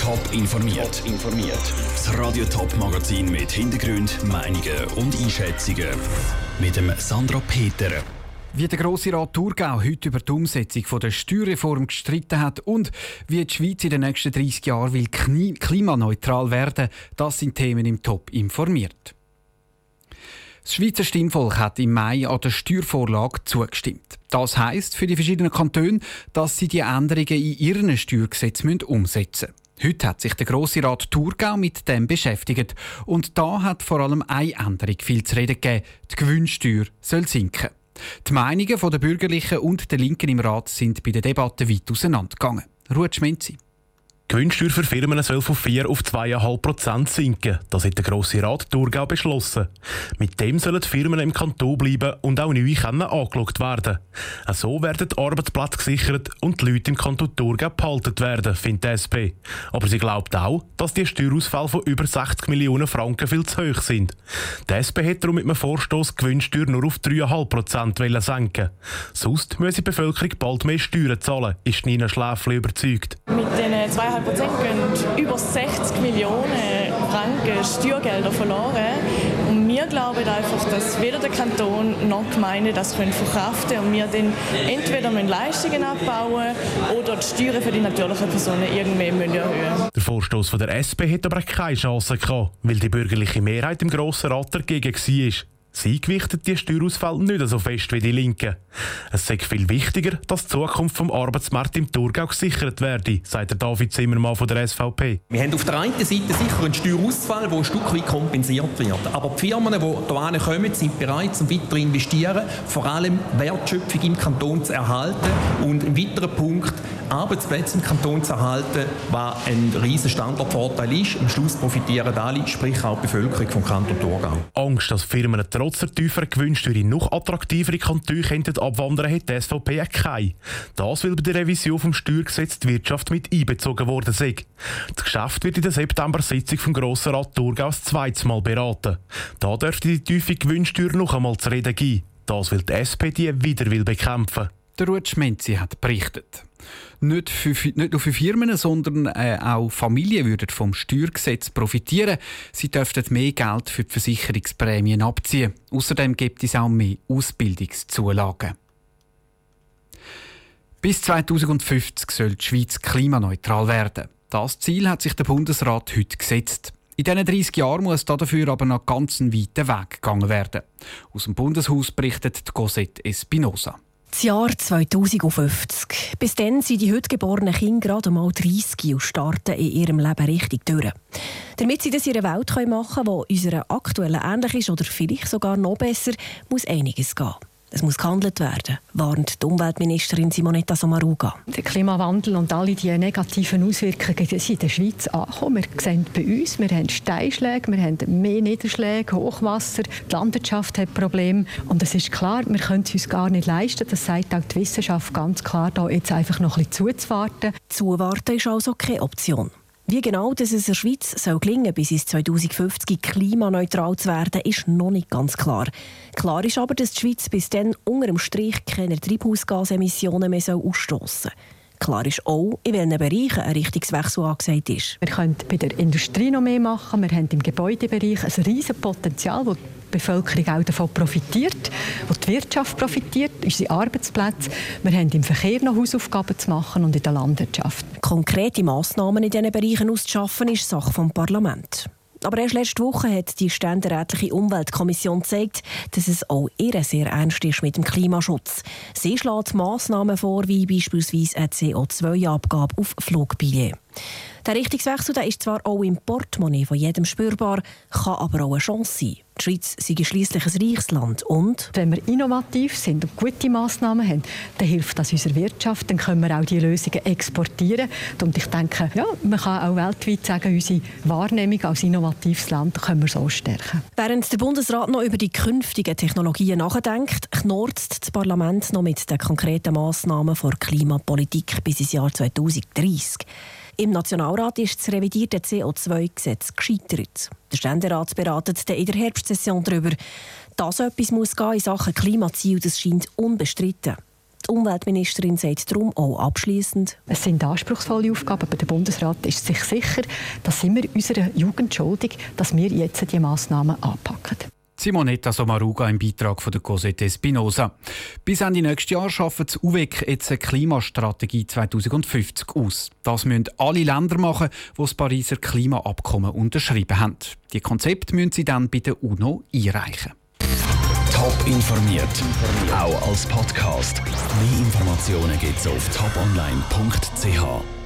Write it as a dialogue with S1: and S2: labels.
S1: Top informiert. informiert. Das Radio Top Magazin mit Hintergrund, Meinungen und Einschätzungen mit dem Sandra Peter.
S2: Wie der Grosse Rat Thurgau heute über die Umsetzung der Steuerreform gestritten hat und wie die Schweiz in den nächsten 30 Jahren will klimaneutral werden, das sind Themen im Top informiert. Das Schweizer Stimmvolk hat im Mai an der Steuervorlage zugestimmt. Das heißt für die verschiedenen Kantone, dass sie die Änderungen in ihren Steuergesetzen umsetzen müssen. Heute hat sich der Grosse Rat Thurgau mit dem beschäftigt. Und da hat vor allem eine Änderung viel zu reden gegeben. Die Gewinnsteuer soll sinken. Die Meinungen der Bürgerlichen und der Linken im Rat sind bei der Debatte weit auseinandergegangen. Ruhe Schmenzi.
S3: Die Gewinnsteuer für Firmen soll von 4 auf 2,5 Prozent sinken. Das hat der Grosse Rat Thurgau beschlossen. Mit dem sollen die Firmen im Kanton bleiben und auch neu können angeschaut werden. So werden die Arbeitsplätze gesichert und die Leute im Kanton Thurgau behalten werden, findet die SP. Aber sie glaubt auch, dass die Steuerausfälle von über 60 Millionen Franken viel zu hoch sind. Die SP hat darum mit einem Vorstoß die Gewinnsteuer nur auf 3,5 Prozent senken Sonst muss die Bevölkerung bald mehr Steuern zahlen, ist Nina Schläfli überzeugt.
S4: Mit den 2,5 Prozent gehen über 60 Millionen Franken Steuergelder verloren. Und wir glauben einfach, dass weder der Kanton noch die Gemeinde das können verkraften können und wir dann entweder Leistungen abbauen oder die Steuern für die natürlichen Personen irgendwie erhöhen.
S3: Der Vorstoß der SP hat aber keine Chance gehabt, weil die bürgerliche Mehrheit im Grossen Rat dagegen war. Sie gewichtet die Steuerausfälle nicht so fest wie die Linken. Es ist viel wichtiger, dass die Zukunft vom Arbeitsmarkt im Thurgau gesichert werde, sagt der David Zimmermann von der SVP.
S5: Wir haben auf der einen Seite sicher einen Steuerausfall, der ein Stück weit kompensiert wird. Aber die Firmen, die hierher kommen, sind bereit, um weiter zu investieren, vor allem Wertschöpfung im Kanton zu erhalten und ein weiterer Punkt, Arbeitsplätze im Kanton zu erhalten, was ein riesiger Standortvorteil ist. Am Schluss profitieren alle, sprich auch die Bevölkerung vom Kanton Thurgau.
S3: Angst, dass Firmen trotz der tieferen Gewinnsteuer noch attraktivere Kantone könnten abwandern, hat die SVP keine. Das, weil bei der Revision vom Steuergesetz die Wirtschaft mit einbezogen worden sei. Das Geschäft wird in der September-Sitzung vom Grossen Rat Thurgau das zweite Mal beraten. Da dürfte die tiefe Gewinnsteuer noch einmal zu reden geben. Das will die SP die wieder will bekämpfen.
S2: Der Ruth Schmenzi hat berichtet. Nicht, für, nicht nur für Firmen, sondern äh, auch Familien würden vom Steuergesetz profitieren. Sie dürften mehr Geld für die Versicherungsprämien abziehen. Außerdem gibt es auch mehr Ausbildungszulagen. Bis 2050 soll die Schweiz klimaneutral werden. Das Ziel hat sich der Bundesrat heute gesetzt. In diesen 30 Jahren muss dafür aber noch ganz einen weiten Weg gegangen werden. Aus dem Bundeshaus berichtet Cosette Espinosa.
S6: Das Jahr 2050. Bis dann sind die heute geborenen Kinder gerade mal 30 und starten in ihrem Leben richtig durch. Damit sie das in einer Welt machen können, die unserer aktuellen ähnlich ist oder vielleicht sogar noch besser, muss einiges gehen. Es muss gehandelt werden, warnt die Umweltministerin Simonetta Sommaruga.
S7: Der Klimawandel und alle die negativen Auswirkungen sind in der Schweiz angekommen. Wir sehen bei uns, wir haben Steinschläge, wir haben mehr Niederschläge, Hochwasser, die Landwirtschaft hat Probleme. Und es ist klar, wir können es uns gar nicht leisten. Das sagt auch die Wissenschaft ganz klar, da jetzt einfach noch ein bisschen zuzuwarten.
S6: Zuwarten ist also keine Option. Wie genau dass es der Schweiz soll gelingen bis ins 2050 klimaneutral zu werden, ist noch nicht ganz klar. Klar ist aber, dass die Schweiz bis dann unter dem Strich keine Treibhausgasemissionen mehr ausstoßen soll. Klar ist auch, in welchen Bereichen ein Richtungswechsel angesagt ist.
S7: Wir können bei der Industrie noch mehr machen. Wir haben im Gebäudebereich ein riesiges Potenzial, das Bevölkerung auch davon profitiert, wo die Wirtschaft profitiert, unsere Arbeitsplätze. Wir haben im Verkehr noch Hausaufgaben zu machen und in der Landwirtschaft.
S6: Konkrete Massnahmen in diesen Bereichen auszuschaffen, ist Sache des Parlaments. Aber erst letzte Woche hat die ständerätliche Umweltkommission gezeigt, dass es auch ihr sehr ernst ist mit dem Klimaschutz. Sie schlägt Massnahmen vor, wie beispielsweise eine CO2-Abgabe auf Flugbillets. Der Richtungswechsel der ist zwar auch im Portemonnaie von jedem spürbar, kann aber auch eine Chance sein. Die Schweiz sei schließlich ein reiches Land und
S7: wenn wir innovativ sind und gute Massnahmen haben, dann hilft das unserer Wirtschaft, dann können wir auch die Lösungen exportieren. Und ich denke, ja, man kann auch weltweit sagen, unsere Wahrnehmung als innovatives Land können wir so stärken.
S6: Während der Bundesrat noch über die künftigen Technologien nachdenkt, knorzt das Parlament noch mit den konkreten Massnahmen vor Klimapolitik bis ins Jahr 2030. Im Nationalrat ist das revidierte CO2-Gesetz gescheitert. Der Ständerat beratet in der Herbstsession darüber. Dass etwas muss gehen in Sachen Klimaziel, das scheint unbestritten. Die Umweltministerin sagt darum auch abschließend:
S7: Es sind anspruchsvolle Aufgaben, aber der Bundesrat ist sich sicher, dass sind wir unserer Jugend schuldig, dass wir jetzt diese Massnahmen anpacken.
S2: Simonetta Sommaruga im Beitrag von der Cosette Espinosa. Bis Ende nächstes Jahr schaffen das UWEC jetzt eine Klimastrategie 2050 aus. Das müssen alle Länder machen, die das Pariser Klimaabkommen unterschrieben haben. Die Konzepte müssen sie dann bei der UNO einreichen.
S1: Top informiert, auch als Podcast. Mehr Informationen gibt es auf toponline.ch.